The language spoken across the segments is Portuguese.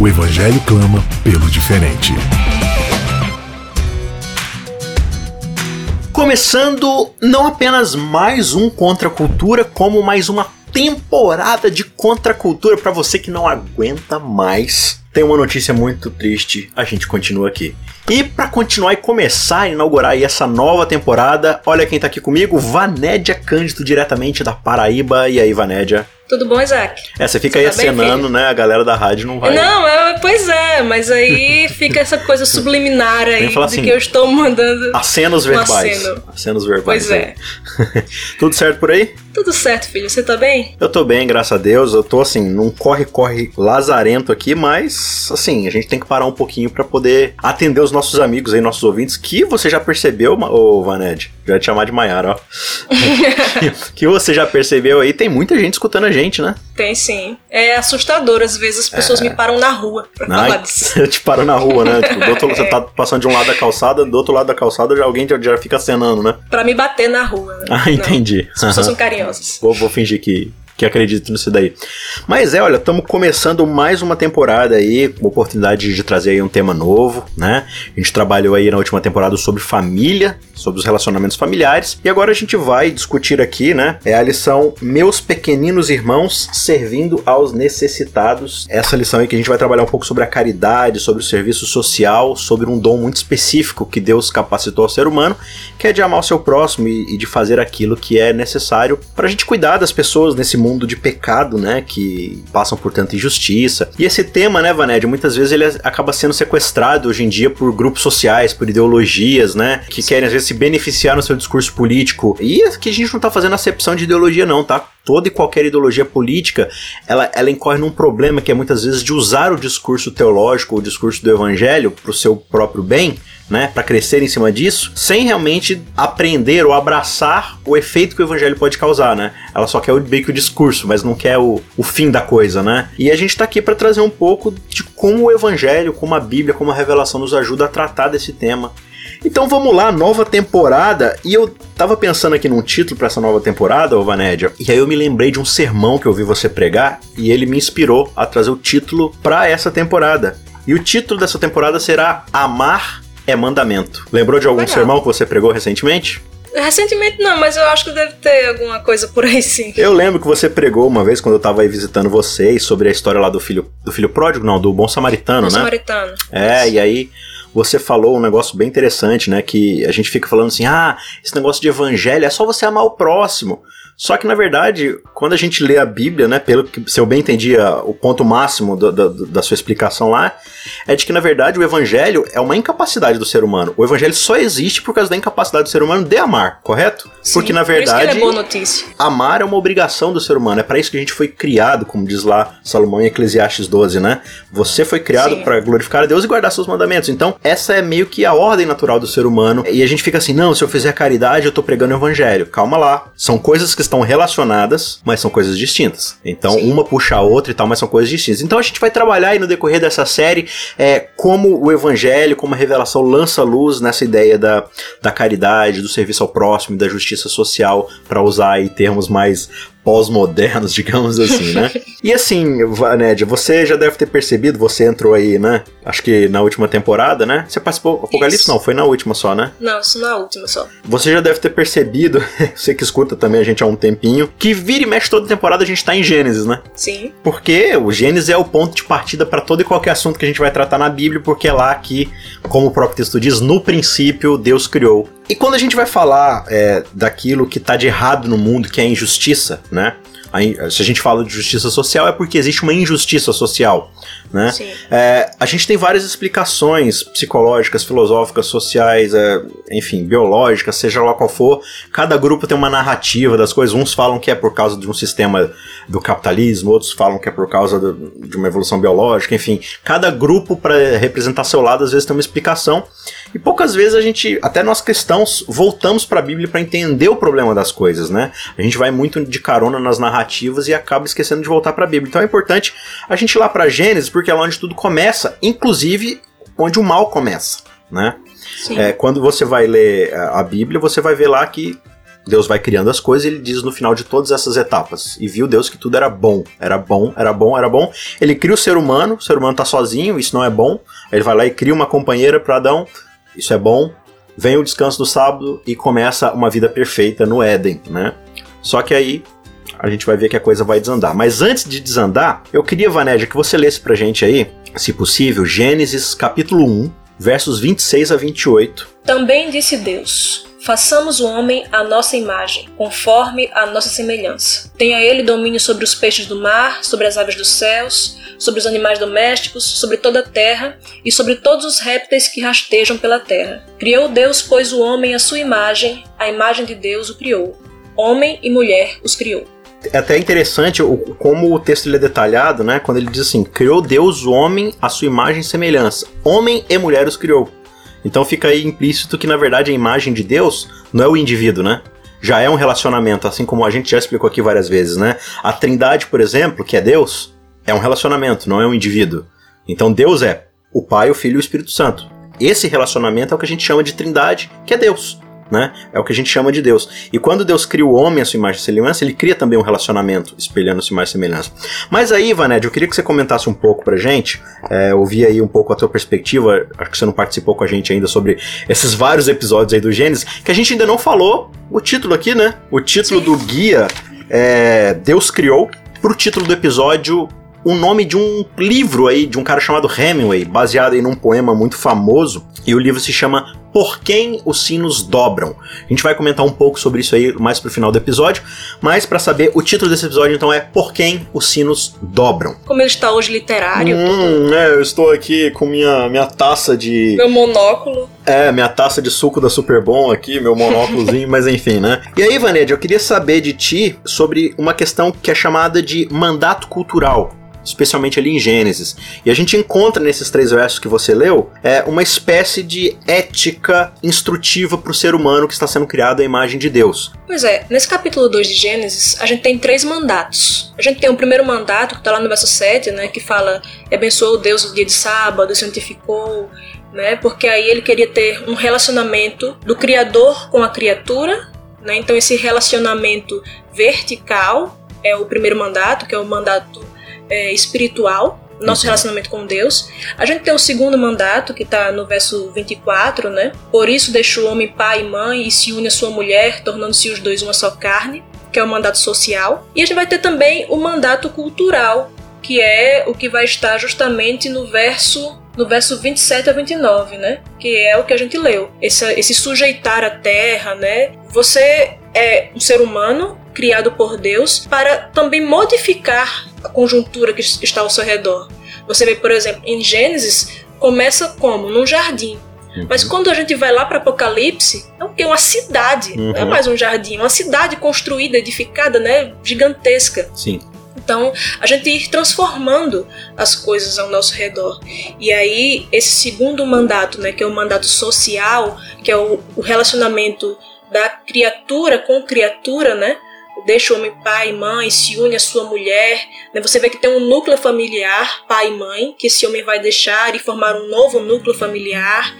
O Evangelho clama pelo diferente. Começando não apenas mais um Contra a Cultura, como mais uma temporada de Contra a Cultura para você que não aguenta mais. Tem uma notícia muito triste, a gente continua aqui. E para continuar e começar inaugurar aí essa nova temporada, olha quem tá aqui comigo, Vanédia Cândido, diretamente da Paraíba. E aí, Vanédia? Tudo bom, Isaac? É, você fica você aí tá acenando, né? A galera da rádio não vai. Não, é, pois é, mas aí fica essa coisa subliminar aí de assim, que eu estou mandando. Acenos verbais. Aceno. Acenos verbais. Pois é. Tudo certo por aí? Tudo certo, filho. Você tá bem? Eu tô bem, graças a Deus. Eu tô assim, num corre-corre lazarento aqui, mas assim, a gente tem que parar um pouquinho para poder atender os nossos amigos aí, nossos ouvintes, que você já percebeu, ô Vaned, já te chamar de Maiara, ó. que você já percebeu aí, tem muita gente escutando a gente, né? Tem sim. É assustador, às vezes as pessoas é... me param na rua pra Ai, falar disso. Eu te paro na rua, né? Tipo, outro, é. Você tá passando de um lado da calçada, do outro lado da calçada já alguém já, já fica acenando, né? Pra me bater na rua. Né? Ah, entendi. As pessoas são carinhosas. Vou, vou fingir que, que acredito nisso daí. Mas é, olha, estamos começando mais uma temporada aí, com oportunidade de trazer aí um tema novo, né? A gente trabalhou aí na última temporada sobre família, sobre os relacionamentos familiares, e agora a gente vai discutir aqui, né? É a lição Meus Pequeninos Irmãos Servindo aos Necessitados. Essa lição aí que a gente vai trabalhar um pouco sobre a caridade, sobre o serviço social, sobre um dom muito específico que Deus capacitou ao ser humano, que é de amar o seu próximo e, e de fazer aquilo que é necessário para a gente cuidar das pessoas nesse mundo mundo de pecado, né, que passam por tanta injustiça. E esse tema, né, Vaned, muitas vezes ele acaba sendo sequestrado hoje em dia por grupos sociais, por ideologias, né, que querem às vezes se beneficiar no seu discurso político. E que a gente não tá fazendo acepção de ideologia não, tá? Toda e qualquer ideologia política, ela, ela incorre num problema que é muitas vezes de usar o discurso teológico, o discurso do evangelho para o seu próprio bem, né, para crescer em cima disso, sem realmente aprender ou abraçar o efeito que o evangelho pode causar, né? Ela só quer o, meio que o discurso, mas não quer o, o fim da coisa, né? E a gente tá aqui para trazer um pouco de como o evangelho, como a Bíblia, como a revelação nos ajuda a tratar desse tema. Então vamos lá, nova temporada. E eu tava pensando aqui num título para essa nova temporada, ô Vanédia, e aí eu me lembrei de um sermão que eu vi você pregar e ele me inspirou a trazer o título para essa temporada. E o título dessa temporada será Amar é mandamento. Lembrou de algum Legal. sermão que você pregou recentemente? Recentemente não, mas eu acho que deve ter alguma coisa por aí sim. Eu lembro que você pregou uma vez quando eu tava aí visitando vocês sobre a história lá do filho do filho pródigo, não, do bom samaritano, bom né? Samaritano. É, Isso. e aí você falou um negócio bem interessante, né, que a gente fica falando assim: "Ah, esse negócio de evangelho é só você amar o próximo". Só que, na verdade, quando a gente lê a Bíblia, né, pelo que se eu bem entendia, o ponto máximo do, do, da sua explicação lá, é de que, na verdade, o evangelho é uma incapacidade do ser humano. O evangelho só existe por causa da incapacidade do ser humano de amar, correto? Sim, Porque, na verdade, é boa notícia. amar é uma obrigação do ser humano. É para isso que a gente foi criado, como diz lá Salomão em Eclesiastes 12, né? Você foi criado para glorificar a Deus e guardar seus mandamentos. Então, essa é meio que a ordem natural do ser humano. E a gente fica assim, não, se eu fizer caridade, eu tô pregando o evangelho. Calma lá. São coisas que estão relacionadas, mas são coisas distintas. Então, Sim. uma puxa a outra e tal, mas são coisas distintas. Então, a gente vai trabalhar aí no decorrer dessa série é, como o evangelho, como a revelação lança luz nessa ideia da, da caridade, do serviço ao próximo, da justiça social, para usar aí termos mais pós-modernos, digamos assim, né? e assim, Vanédia, você já deve ter percebido, você entrou aí, né? Acho que na última temporada, né? Você participou Apocalipse? Isso. Não, foi na última só, né? Não, isso na última só. Você já deve ter percebido, você que escuta também a gente há um tempinho, que vira e mexe toda temporada a gente tá em Gênesis, né? Sim. Porque o Gênesis é o ponto de partida para todo e qualquer assunto que a gente vai tratar na Bíblia, porque é lá que, como o próprio texto diz, no princípio Deus criou e quando a gente vai falar é, daquilo que está de errado no mundo, que é a injustiça, né? Se a gente fala de justiça social é porque existe uma injustiça social. Né? É, a gente tem várias explicações psicológicas, filosóficas, sociais, é, enfim, biológicas, seja lá qual for. Cada grupo tem uma narrativa das coisas. Uns falam que é por causa de um sistema do capitalismo, outros falam que é por causa do, de uma evolução biológica, enfim. Cada grupo, para representar seu lado, às vezes tem uma explicação. E poucas vezes a gente, até nós cristãos, voltamos para a Bíblia para entender o problema das coisas, né? A gente vai muito de carona nas narrativas e acaba esquecendo de voltar para a Bíblia. Então é importante a gente ir lá para Gênesis, porque é lá onde tudo começa, inclusive onde o mal começa, né? É, quando você vai ler a Bíblia, você vai ver lá que Deus vai criando as coisas e ele diz no final de todas essas etapas. E viu Deus que tudo era bom. Era bom, era bom, era bom. Ele cria o ser humano, o ser humano tá sozinho, isso não é bom. Ele vai lá e cria uma companheira para Adão, isso é bom. Vem o descanso do sábado e começa uma vida perfeita no Éden, né? Só que aí a gente vai ver que a coisa vai desandar. Mas antes de desandar, eu queria, Vanédia, que você lesse pra gente aí, se possível, Gênesis capítulo 1, versos 26 a 28. Também disse Deus: Façamos o homem à nossa imagem, conforme a nossa semelhança. Tenha ele domínio sobre os peixes do mar, sobre as aves dos céus, sobre os animais domésticos, sobre toda a terra e sobre todos os répteis que rastejam pela terra. Criou Deus, pois, o homem à sua imagem, a imagem de Deus o criou. Homem e mulher os criou. É até interessante o, como o texto é detalhado, né? Quando ele diz assim: Criou Deus o homem à sua imagem e semelhança. Homem e mulher os criou. Então fica aí implícito que na verdade a imagem de Deus não é o indivíduo, né? Já é um relacionamento, assim como a gente já explicou aqui várias vezes, né? A Trindade, por exemplo, que é Deus, é um relacionamento, não é um indivíduo. Então Deus é o Pai, o Filho e o Espírito Santo. Esse relacionamento é o que a gente chama de Trindade, que é Deus né? É o que a gente chama de Deus. E quando Deus cria o homem à sua imagem e semelhança, ele cria também um relacionamento espelhando-se mais semelhança. Mas aí, Vaned, eu queria que você comentasse um pouco pra gente, é, ouvir aí um pouco a tua perspectiva, acho que você não participou com a gente ainda sobre esses vários episódios aí do Gênesis, que a gente ainda não falou o título aqui, né? O título Sim. do guia é Deus Criou, pro título do episódio o nome de um livro aí de um cara chamado Hemingway, baseado em um poema muito famoso, e o livro se chama Por quem os sinos dobram. A gente vai comentar um pouco sobre isso aí mais pro final do episódio, mas para saber o título desse episódio então é Por quem os sinos dobram. Como ele está hoje literário. Hum, é, eu estou aqui com minha minha taça de meu monóculo. É, minha taça de suco da Super Bom aqui, meu monóculozinho, mas enfim, né? E aí, Vaned, eu queria saber de ti sobre uma questão que é chamada de mandato cultural especialmente ali em Gênesis. E a gente encontra nesses três versos que você leu é uma espécie de ética instrutiva para o ser humano que está sendo criado à imagem de Deus. Pois é, nesse capítulo 2 de Gênesis, a gente tem três mandatos. A gente tem o primeiro mandato, que está lá no verso 7, né, que fala: abençoou Deus o dia de sábado, santificou, né, porque aí ele queria ter um relacionamento do Criador com a criatura. Né, então, esse relacionamento vertical é o primeiro mandato, que é o mandato é, espiritual, nosso uhum. relacionamento com Deus. A gente tem o segundo mandato, que está no verso 24, né? Por isso deixa o homem pai e mãe e se une a sua mulher, tornando-se os dois uma só carne, que é o mandato social. E a gente vai ter também o mandato cultural, que é o que vai estar justamente no verso no verso 27 a 29, né? Que é o que a gente leu. Esse, esse sujeitar a terra, né? Você é um ser humano criado por Deus para também modificar a conjuntura que está ao seu redor. Você vê, por exemplo, em Gênesis, começa como? Num jardim. Uhum. Mas quando a gente vai lá para Apocalipse, é o que? Uma cidade. Uhum. Não é uhum. mais um jardim, uma cidade construída, edificada, né? Gigantesca. Sim. Então, a gente ir transformando as coisas ao nosso redor. E aí, esse segundo mandato, né, que é o mandato social, que é o, o relacionamento da criatura com criatura, né? Deixa o homem pai e mãe, se une à sua mulher. Né? Você vê que tem um núcleo familiar, pai e mãe, que esse homem vai deixar e formar um novo núcleo familiar.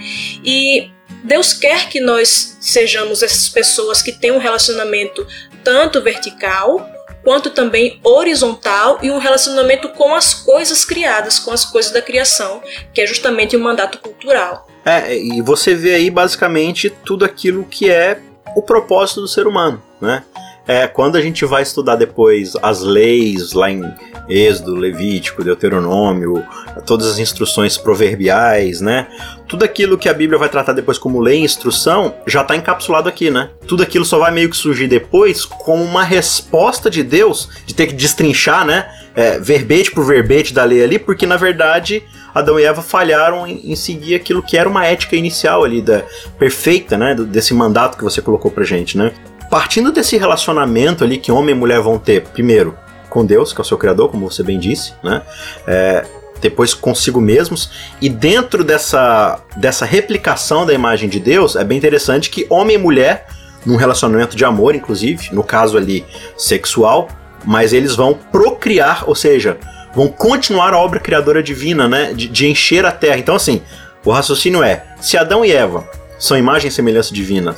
E Deus quer que nós sejamos essas pessoas que têm um relacionamento tanto vertical quanto também horizontal e um relacionamento com as coisas criadas, com as coisas da criação, que é justamente o mandato cultural. É, e você vê aí basicamente tudo aquilo que é o propósito do ser humano, né? É, quando a gente vai estudar depois as leis lá em Êxodo, Levítico, Deuteronômio, todas as instruções proverbiais, né? Tudo aquilo que a Bíblia vai tratar depois como lei e instrução já está encapsulado aqui, né? Tudo aquilo só vai meio que surgir depois como uma resposta de Deus, de ter que destrinchar, né? É, verbete por verbete da lei ali, porque na verdade Adão e Eva falharam em, em, seguir aquilo que era uma ética inicial ali, da perfeita, né? Desse mandato que você colocou pra gente, né? Partindo desse relacionamento ali que homem e mulher vão ter, primeiro, com Deus, que é o seu Criador, como você bem disse, né? É, depois consigo mesmos. E dentro dessa, dessa replicação da imagem de Deus, é bem interessante que homem e mulher, num relacionamento de amor, inclusive, no caso ali sexual, mas eles vão procriar, ou seja, vão continuar a obra criadora divina, né? De, de encher a terra. Então, assim, o raciocínio é: se Adão e Eva são imagem e semelhança divina,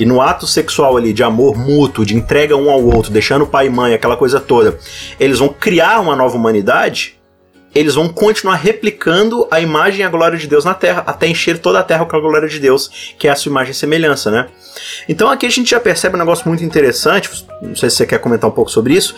e no ato sexual ali de amor mútuo, de entrega um ao outro, deixando pai e mãe, aquela coisa toda, eles vão criar uma nova humanidade, eles vão continuar replicando a imagem e a glória de Deus na Terra, até encher toda a Terra com a glória de Deus, que é a sua imagem e semelhança, né? Então aqui a gente já percebe um negócio muito interessante, não sei se você quer comentar um pouco sobre isso,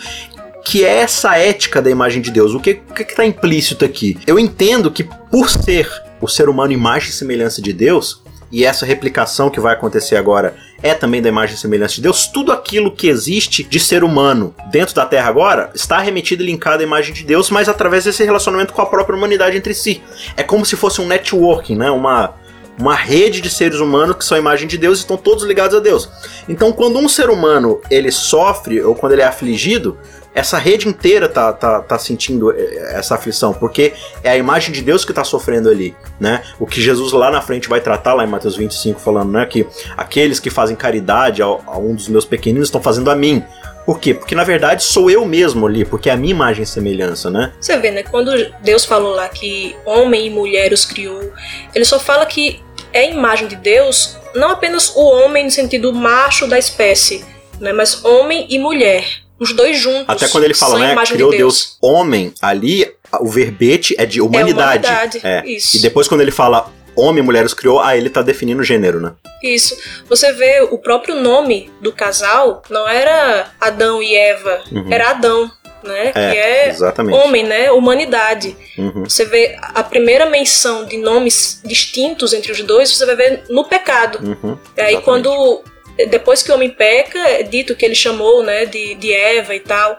que é essa ética da imagem de Deus. O que está implícito aqui? Eu entendo que por ser o ser humano imagem e semelhança de Deus, e essa replicação que vai acontecer agora é também da imagem e semelhança de Deus, tudo aquilo que existe de ser humano dentro da Terra agora está remetido e linkado à imagem de Deus, mas através desse relacionamento com a própria humanidade entre si. É como se fosse um networking, né? Uma, uma rede de seres humanos que são a imagem de Deus e estão todos ligados a Deus. Então, quando um ser humano ele sofre ou quando ele é afligido, essa rede inteira tá, tá, tá sentindo eh, essa aflição, porque é a imagem de Deus que está sofrendo ali, né? O que Jesus lá na frente vai tratar, lá em Mateus 25, falando, né, que aqueles que fazem caridade a, a um dos meus pequeninos estão fazendo a mim. Por quê? Porque na verdade sou eu mesmo ali, porque é a minha imagem e semelhança, né? Você vê, né? Quando Deus falou lá que homem e mulher os criou, ele só fala que é a imagem de Deus, não apenas o homem no sentido macho da espécie, né? Mas homem e mulher. Os dois juntos. Até quando ele fala, né? Criou de Deus. Deus. homem, ali o verbete é de humanidade. É humanidade. É. Isso. E depois quando ele fala homem e mulher os criou, aí ele tá definindo o gênero, né? Isso. Você vê o próprio nome do casal não era Adão e Eva, uhum. era Adão. Né, é, que é exatamente. homem, né, humanidade. Uhum. Você vê a primeira menção de nomes distintos entre os dois, você vai ver no pecado. Uhum, e aí quando depois que o homem peca, é dito que ele chamou, né, de, de Eva e tal.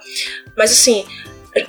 Mas assim,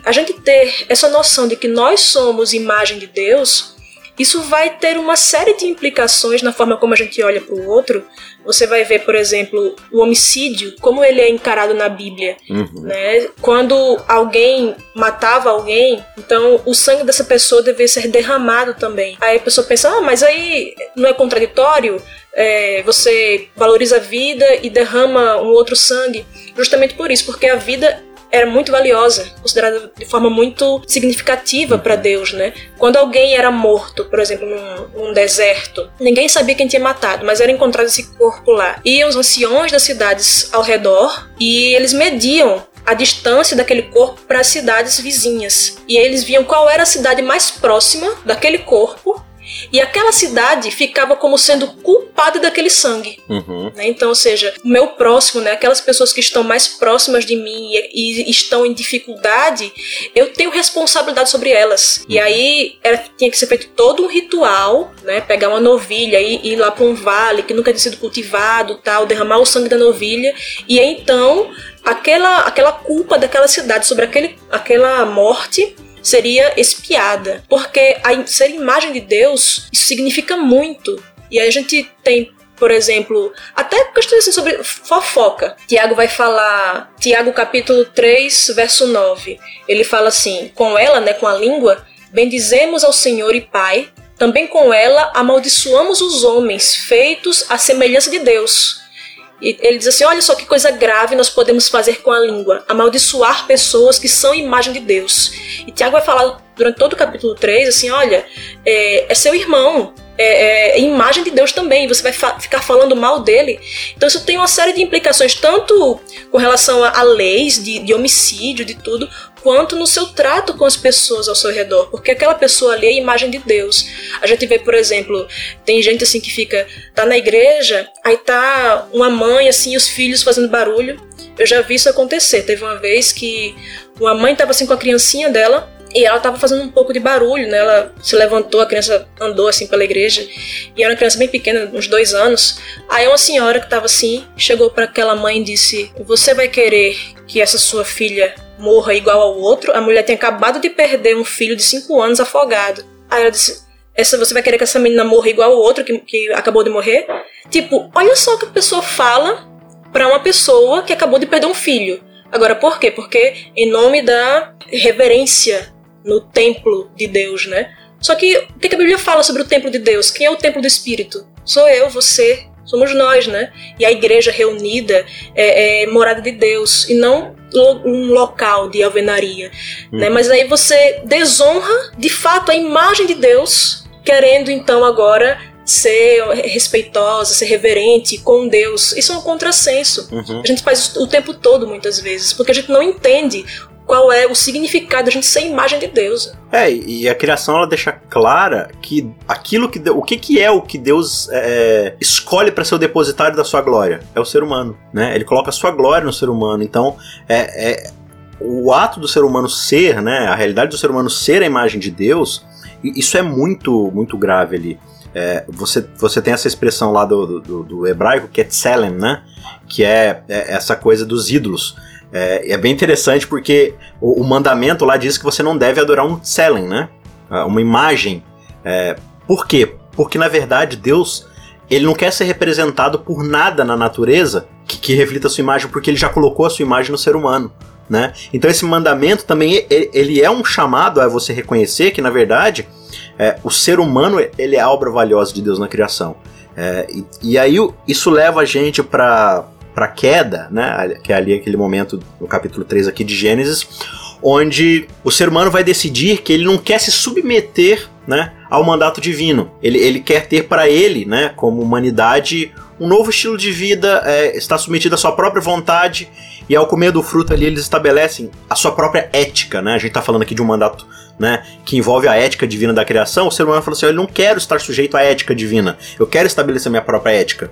a gente ter essa noção de que nós somos imagem de Deus, isso vai ter uma série de implicações na forma como a gente olha para o outro. Você vai ver, por exemplo, o homicídio, como ele é encarado na Bíblia. Uhum. Né? Quando alguém matava alguém, então o sangue dessa pessoa devia ser derramado também. Aí a pessoa pensa, ah, mas aí não é contraditório? é, você valoriza a vida e derrama um outro sangue, justamente por isso, porque a vida era muito valiosa, considerada de forma muito significativa para Deus, né? Quando alguém era morto, por exemplo, num, num, deserto, ninguém sabia quem tinha matado, mas era encontrado esse corpo lá. Iam os anciões das cidades ao redor e eles mediam a distância daquele corpo para as cidades vizinhas. E eles viam qual era a cidade mais próxima daquele corpo e aquela cidade ficava como sendo culpada daquele sangue. Uhum. Né? Então, ou seja, o meu próximo, né, aquelas pessoas que estão mais próximas de mim e, e estão em dificuldade, eu tenho responsabilidade sobre elas. Uhum. E aí era, tinha que ser feito todo um ritual, né, pegar uma novilha e ir lá para um vale que nunca tinha sido cultivado, tal, derramar o sangue da novilha e então aquela, aquela culpa daquela cidade sobre aquele, aquela morte seria espiada. Porque a ser imagem de Deus, isso significa muito. E aí a gente tem por exemplo, até questões assim sobre fofoca. Tiago vai falar, Tiago capítulo 3, verso 9. Ele fala assim: "Com ela, né, com a língua, bendizemos ao Senhor e Pai, também com ela amaldiçoamos os homens, feitos à semelhança de Deus." E ele diz assim: olha só que coisa grave nós podemos fazer com a língua, amaldiçoar pessoas que são imagem de Deus. E Tiago vai falar durante todo o capítulo 3 assim: olha, é, é seu irmão, é, é, imagem de Deus também, você vai fa ficar falando mal dele. Então isso tem uma série de implicações, tanto com relação a, a leis de, de, homicídio, de tudo, quanto no seu trato com as pessoas ao seu redor, porque aquela pessoa ali é a imagem de Deus. A gente vê, por exemplo, tem gente assim que fica, tá na igreja, aí tá uma mãe assim, os filhos fazendo barulho, Eu já vi isso acontecer. Teve uma vez que uma mãe estava assim com a criancinha dela e ela estava fazendo um pouco de barulho, né? Ela se levantou, a criança andou assim pela igreja e era uma criança bem pequena, uns dois anos. Aí uma senhora que estava assim chegou para aquela mãe e disse: Você vai querer que essa sua filha morra igual ao outro? A mulher tem acabado de perder um filho de cinco anos afogado. Aí ela disse: essa, você vai querer que essa menina morra igual ao outro que, que acabou de morrer? Tipo, olha só o que a pessoa fala para uma pessoa que acabou de perder um filho. Agora, por quê? Porque em nome da reverência no templo de Deus, né? Só que o que a Bíblia fala sobre o templo de Deus? Quem é o templo do Espírito? Sou eu, você, somos nós, né? E a igreja reunida é, é morada de Deus e não um local de alvenaria, hum. né? Mas aí você desonra de fato a imagem de Deus, querendo então agora ser respeitosa, ser reverente com Deus. Isso é um contrassenso. Uhum. A gente faz o tempo todo, muitas vezes, porque a gente não entende qual é o significado da gente ser imagem de Deus. É, e a criação ela deixa clara que aquilo que o que, que é o que Deus é, é escolhe para ser o depositário da sua glória é o ser humano, né? Ele coloca a sua glória no ser humano. Então é, é o ato do ser humano ser, né? A realidade do ser humano ser a imagem de Deus, isso é muito muito grave ali. É, você, você tem essa expressão lá do, do, do hebraico que é tselem, né? Que é, é essa coisa dos ídolos. É, é bem interessante porque o, o, mandamento lá diz que você não deve adorar um Tselen, né? Ah, uma imagem. É, por quê? Porque na verdade Deus ele não quer ser representado por nada na natureza que, que reflita a sua imagem, porque ele já colocou a sua imagem no ser humano. Né? Então esse mandamento também ele é um chamado a você reconhecer que na verdade é, o ser humano ele é a obra valiosa de Deus na criação. É, e, e, aí isso leva a gente para para queda, né? Que é ali aquele momento no capítulo 3 aqui de Gênesis, onde o ser humano vai decidir que ele não quer se submeter, né, ao mandato divino. Ele, ele quer ter para ele, né, como humanidade, um novo estilo de vida, é, está submetido à sua própria vontade e ao comer do fruto ali eles estabelecem a sua própria ética, né? A gente está falando aqui de um mandato, né, que envolve a ética divina da criação. O ser humano falou assim: "Eu não quero estar sujeito à ética divina. Eu quero estabelecer minha própria ética."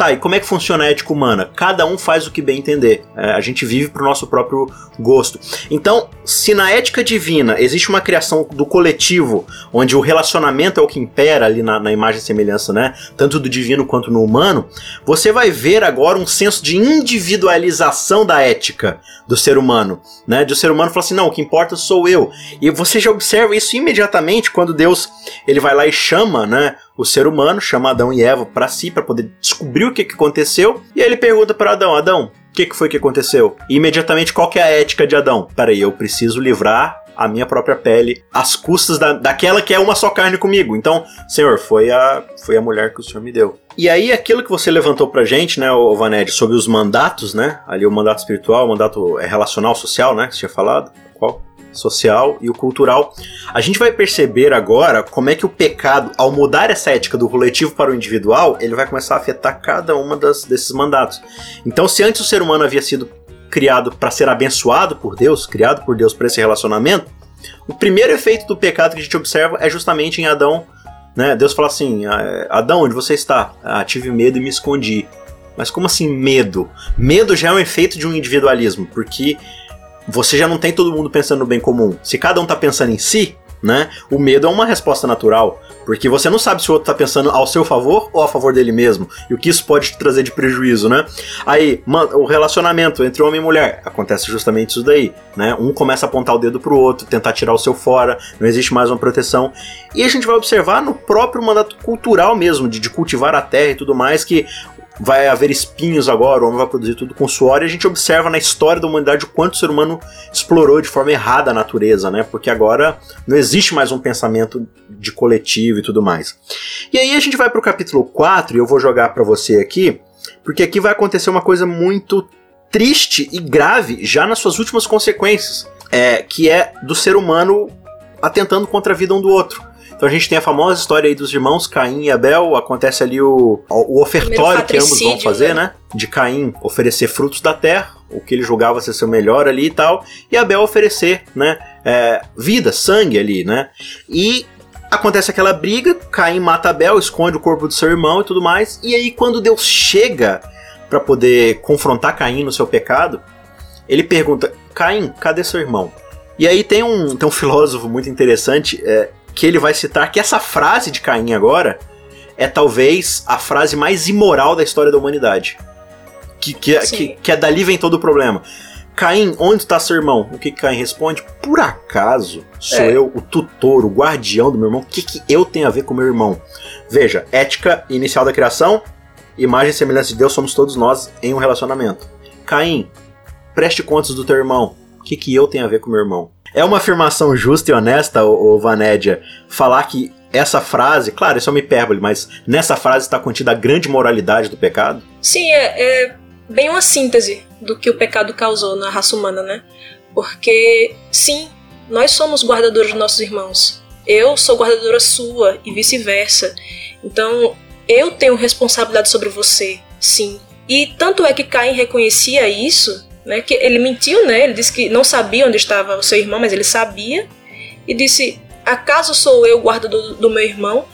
Tá, e como é que funciona a ética humana? Cada um faz o que bem entender. É, a gente vive pro nosso próprio gosto. Então, se na ética divina existe uma criação do coletivo, onde o relacionamento é o que impera ali na, na imagem e semelhança, né? Tanto do divino quanto no humano, você vai ver agora um senso de individualização da ética do ser humano, né? De o ser humano falar assim, não, o que importa sou eu. E você já observa isso imediatamente quando Deus ele vai lá e chama, né? O ser humano, chama Adão e Eva para si, para poder descobrir o que, que aconteceu. E aí ele pergunta para Adão: Adão, o que, que foi que aconteceu? E imediatamente, qual que é a ética de Adão? Peraí, eu preciso livrar a minha própria pele às custas da, daquela que é uma só carne comigo. Então, Senhor, foi a, foi a mulher que o Senhor me deu. E aí, aquilo que você levantou pra gente, né, Vaned, sobre os mandatos, né? Ali o mandato espiritual, o mandato é, relacional, social, né? Que você tinha falado. Qual? Social e o cultural. A gente vai perceber agora como é que o pecado, ao mudar essa ética do coletivo para o individual, ele vai começar a afetar cada uma desses mandatos. Então, se antes o ser humano havia sido criado para ser abençoado por Deus, criado por Deus para esse relacionamento, o primeiro efeito do pecado que a gente observa é justamente em Adão. Né? Deus fala assim: ah, Adão, onde você está? Ah, tive medo e me escondi. Mas como assim medo? Medo já é um efeito de um individualismo, porque você já não tem todo mundo pensando no bem comum. Se cada um tá pensando em si, né? O medo é uma resposta natural, porque você não sabe se o outro tá pensando ao seu favor ou a favor dele mesmo, e o que isso pode te trazer de prejuízo, né? Aí, o relacionamento entre homem e mulher, acontece justamente isso daí, né? Um começa a apontar o dedo pro outro, tentar tirar o seu fora, não existe mais uma proteção. E a gente vai observar no próprio mandato cultural mesmo, de, de cultivar a terra e tudo mais, que vai haver espinhos agora, o homem vai produzir tudo com suor, e a gente observa na história da humanidade o quanto o ser humano explorou de forma errada a natureza, né? Porque agora não existe mais um pensamento de coletivo e tudo mais. E aí a gente vai pro capítulo 4, e eu vou jogar para você aqui, porque aqui vai acontecer uma coisa muito triste e grave já nas suas últimas consequências, é, que é do ser humano atentando contra a vida um do outro. Então a gente tem a famosa história aí dos irmãos Caim e Abel, acontece ali o, o ofertório que ambos vão fazer, né? né? De Caim oferecer frutos da terra, o que ele julgava ser seu melhor ali e tal, e Abel oferecer, né? É, vida, sangue ali, né? E acontece aquela briga, Caim mata Abel, esconde o corpo do seu irmão e tudo mais, e aí quando Deus chega para poder confrontar Caim no seu pecado, ele pergunta: Caim, cadê seu irmão? E aí tem um, tem um filósofo muito interessante é, que ele vai citar que essa frase de Caim agora é talvez a frase mais imoral da história da humanidade. Que, que, é, que, que é dali vem todo o problema. Caim, onde está seu irmão? O que, que Caim responde? Por acaso sou é. eu o tutor, o guardião do meu irmão? O que, que eu tenho a ver com meu irmão? Veja, ética inicial da criação, imagem e semelhança de Deus somos todos nós em um relacionamento. Caim, preste contas do teu irmão. O que, que eu tenho a ver com meu irmão? É uma afirmação justa e honesta, o Vanédia, falar que essa frase, claro, isso é uma hipérbole, mas nessa frase está contida a grande moralidade do pecado? Sim, é, é bem uma síntese do que o pecado causou na raça humana, né? Porque, sim, nós somos guardadores dos nossos irmãos. Eu sou guardadora sua e vice-versa. Então, eu tenho responsabilidade sobre você, sim. E tanto é que Caim reconhecia isso, né? Que ele mentiu, né? Ele disse que não sabia onde estava o seu irmão, mas ele sabia. E disse: Acaso sou eu guardador do meu irmão?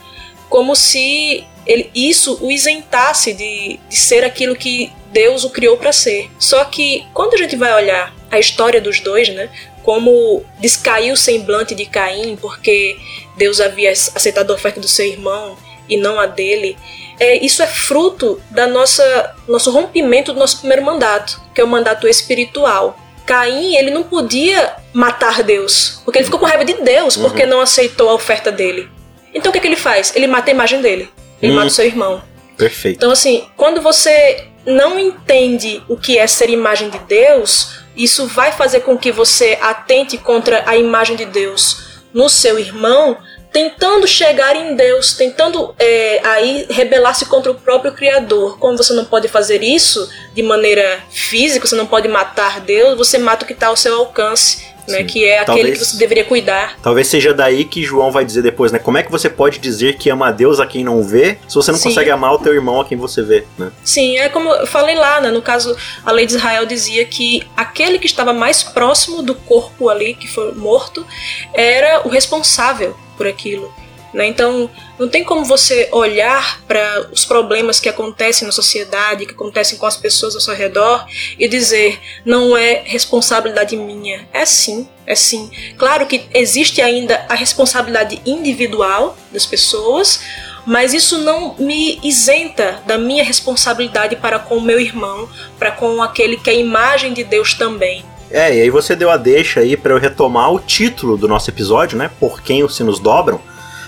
Como se ele, isso o isentasse de, de ser aquilo que Deus o criou para ser. Só que quando a gente vai olhar a história dos dois, né? Como descaiu o semblante de Caim porque Deus havia aceitado a oferta do seu irmão e não a dele. É, isso é fruto da nossa nosso rompimento do nosso primeiro mandato, que é o mandato espiritual. Caim, ele não podia matar Deus, porque ele ficou com raiva de Deus porque uhum. não aceitou a oferta dele. Então o que, é que ele faz? Ele mata a imagem dele. Ele uhum. mata o seu irmão. Perfeito. Então assim, quando você não entende o que é ser imagem de Deus, isso vai fazer com que você atente contra a imagem de Deus no seu irmão, tentando chegar em Deus, tentando é, aí rebelar-se contra o próprio Criador. Como você não pode fazer isso de maneira física, você não pode matar Deus, você mata o que está ao seu alcance né? Que é talvez, aquele que você deveria cuidar. Talvez seja daí que João vai dizer depois, né? Como é que você pode dizer que ama a Deus a quem não vê, se você não Sim. consegue amar o teu irmão a quem você vê, né? Sim, é como eu falei lá, né? No caso, a lei de Israel dizia que aquele que estava mais próximo do corpo ali, que foi morto, era o responsável por aquilo. Né? Então, não tem como você olhar para os problemas que acontecem na sociedade, que acontecem com as pessoas ao seu redor e dizer não é responsabilidade minha. É sim, é sim. Claro que existe ainda a responsabilidade individual das pessoas, mas isso não me isenta da minha responsabilidade para com o meu irmão, para com aquele que é imagem de Deus também. É, e aí você deu a deixa aí para eu retomar o título do nosso episódio, né? Por quem os sinos dobram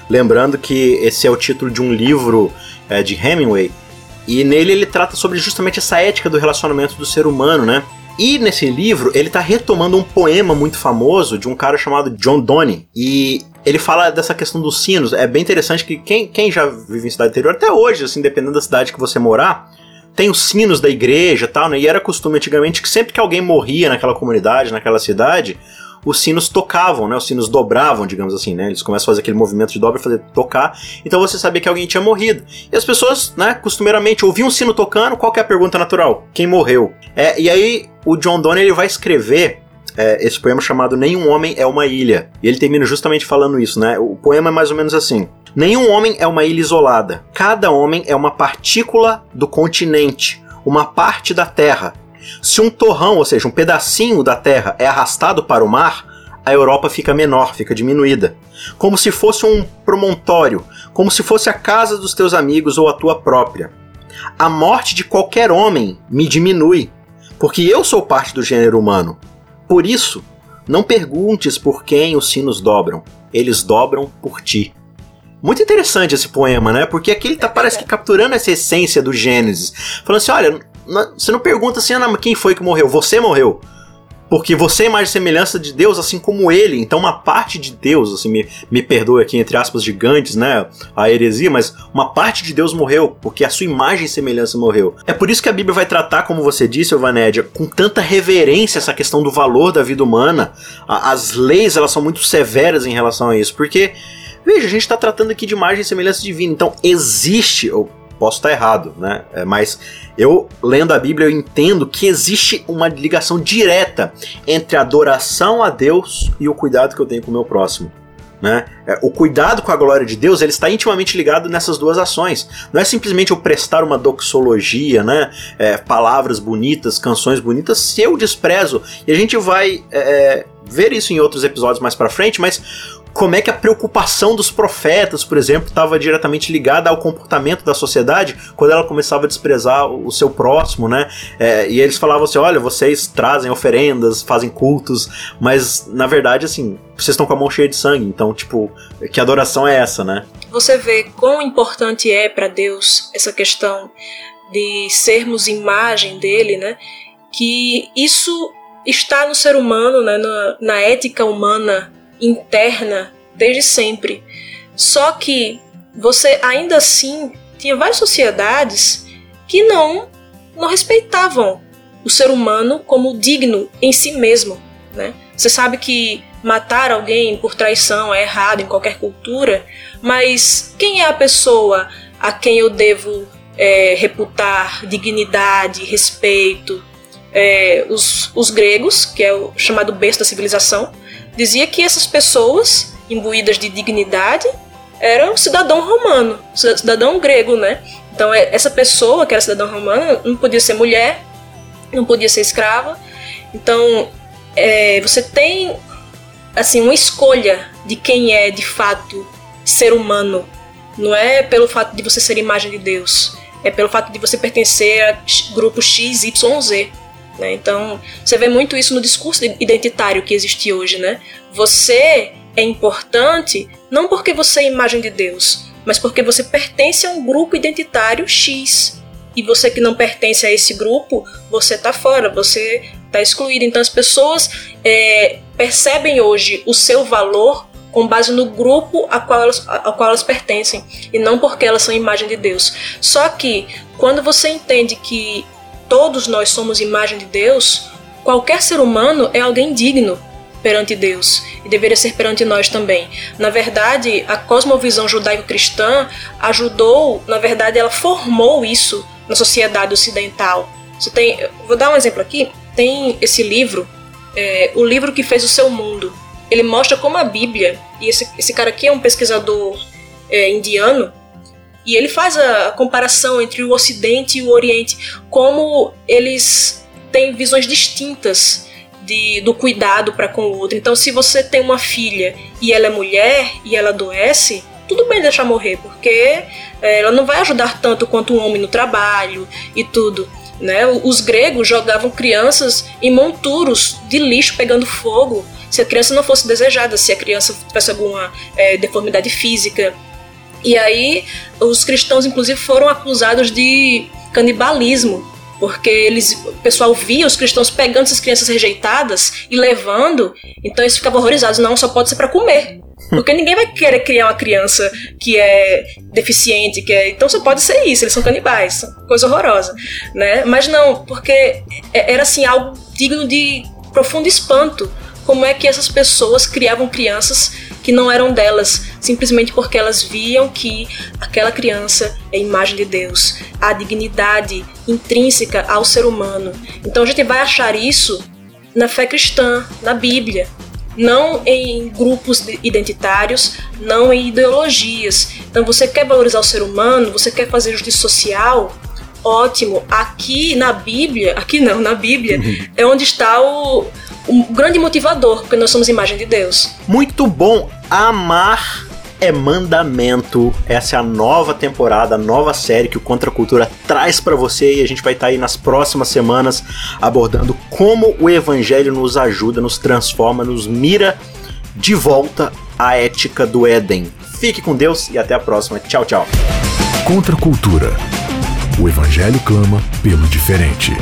Lembrando que esse é o título de um livro é, de Hemingway, e nele ele trata sobre justamente essa ética do relacionamento do ser humano, né? E nesse livro ele está retomando um poema muito famoso de um cara chamado John Donne. E ele fala dessa questão dos sinos. É bem interessante que quem, quem já vive em cidade interior, até hoje, assim, dependendo da cidade que você morar, tem os sinos da igreja e tal, né? E era costume antigamente que sempre que alguém morria naquela comunidade, naquela cidade, os sinos tocavam, né? Os sinos dobravam, digamos assim, né? Eles começam a fazer aquele movimento de dobra, fazer tocar. Então você sabia que alguém tinha morrido. E as pessoas, né, costumeiramente ouviam um sino tocando, qual é a pergunta natural? Quem morreu? É, e aí o John Donne ele vai escrever é, esse poema chamado Nenhum Homem é uma Ilha. E ele termina justamente falando isso, né? O poema é mais ou menos assim. Nenhum homem é uma ilha isolada. Cada homem é uma partícula do continente, uma parte da Terra, se um torrão, ou seja, um pedacinho da Terra, é arrastado para o mar, a Europa fica menor, fica diminuída. Como se fosse um promontório, como se fosse a casa dos teus amigos ou a tua própria. A morte de qualquer homem me diminui, porque eu sou parte do gênero humano. Por isso, não perguntes por quem os sinos dobram, eles dobram por ti. Muito interessante esse poema, né? Porque aqui ele tá, parece que capturando essa essência do Gênesis. Falando assim: olha, você não pergunta assim, ah, quem foi que morreu? Você morreu. Porque você é imagem e semelhança de Deus, assim como ele. Então, uma parte de Deus, assim, me, me perdoe aqui, entre aspas, gigantes, né? A heresia, mas uma parte de Deus morreu, porque a sua imagem e semelhança morreu. É por isso que a Bíblia vai tratar, como você disse, Vanédia, com tanta reverência essa questão do valor da vida humana. A, as leis, elas são muito severas em relação a isso, porque. Veja, a gente está tratando aqui de imagem e semelhança divina. Então, existe, ou posso estar errado, né? É, mas eu, lendo a Bíblia, eu entendo que existe uma ligação direta entre a adoração a Deus e o cuidado que eu tenho com o meu próximo. Né? É, o cuidado com a glória de Deus ele está intimamente ligado nessas duas ações. Não é simplesmente eu prestar uma doxologia, né? É, palavras bonitas, canções bonitas, se eu desprezo. E a gente vai é, é ver isso em outros episódios mais para frente, mas como é que a preocupação dos profetas, por exemplo, estava diretamente ligada ao comportamento da sociedade quando ela começava a desprezar o seu próximo, né? É, e eles falavam assim: olha, vocês trazem oferendas, fazem cultos, mas na verdade, assim, vocês estão com a mão cheia de sangue, então, tipo, que adoração é essa, né? Você vê quão importante é para Deus essa questão de sermos imagem dele, né? Que isso está no ser humano, né? na, na ética humana interna desde sempre. Só que você ainda assim tinha várias sociedades que não não respeitavam o ser humano como digno em si mesmo, né? Você sabe que matar alguém por traição é errado em qualquer cultura, mas quem é a pessoa a quem eu devo é, reputar dignidade, respeito? É, os, os gregos, que é o chamado berço da civilização, dizia que essas pessoas, imbuídas de dignidade, eram cidadão romano, cidadão grego, né? Então é, essa pessoa que era cidadão romano não podia ser mulher, não podia ser escrava. Então é, você tem assim uma escolha de quem é de fato ser humano. Não é pelo fato de você ser imagem de Deus, é pelo fato de você pertencer a grupo X, Y, Z. Né? Então, você vê muito isso no discurso identitário que existe hoje. Né? Você é importante não porque você é imagem de Deus, mas porque você pertence a um grupo identitário X. E você que não pertence a esse grupo, você está fora, você está excluído. Então, as pessoas é, percebem hoje o seu valor com base no grupo a qual, elas, ao qual elas pertencem e não porque elas são imagem de Deus. Só que quando você entende que todos nós somos imagem de Deus, qualquer ser humano é alguém digno perante Deus e deveria ser perante nós também. Na verdade, a cosmovisão judaico-cristã ajudou, na verdade, ela formou isso na sociedade ocidental. Você tem, vou dar um exemplo aqui. Tem esse livro, é, o livro que fez o seu mundo. Ele mostra como a Bíblia e esse, esse cara aqui é um pesquisador é, indiano e ele faz a comparação entre o Ocidente e o Oriente, como eles têm visões distintas de, do cuidado para com o outro. Então, se você tem uma filha e ela é mulher e ela adoece, tudo bem deixar morrer, porque é, ela não vai ajudar tanto quanto um homem no trabalho e tudo. Né? Os gregos jogavam crianças em monturos de lixo pegando fogo se a criança não fosse desejada, se a criança tivesse alguma é, deformidade física. E aí os cristãos inclusive foram acusados de canibalismo, porque eles, o pessoal via os cristãos pegando essas crianças rejeitadas e levando, então eles ficavam horrorizados, não, só pode ser para comer. Porque ninguém vai querer criar uma criança que é deficiente, que é, então só pode ser isso, eles são canibais, coisa horrorosa, né? Mas não, porque é, era assim algo digno de profundo espanto, como é que essas pessoas criavam crianças que não eram delas, simplesmente porque elas viam que aquela criança é imagem de Deus, a dignidade intrínseca ao ser humano. Então a gente vai achar isso na fé cristã, na Bíblia, não em grupos identitários, não em ideologias. Então você quer valorizar o ser humano, você quer fazer justiça social, ótimo. Aqui na Bíblia, aqui não, na Bíblia, uhum. é onde está o, um grande motivador, porque nós somos imagem de Deus. Muito bom. Amar é mandamento. Essa é a nova temporada, a nova série que o Contra a Cultura traz para você e a gente vai estar tá aí nas próximas semanas abordando como o evangelho nos ajuda, nos transforma, nos mira de volta à ética do Éden. Fique com Deus e até a próxima. Tchau, tchau. Contra a Cultura. O evangelho clama pelo diferente.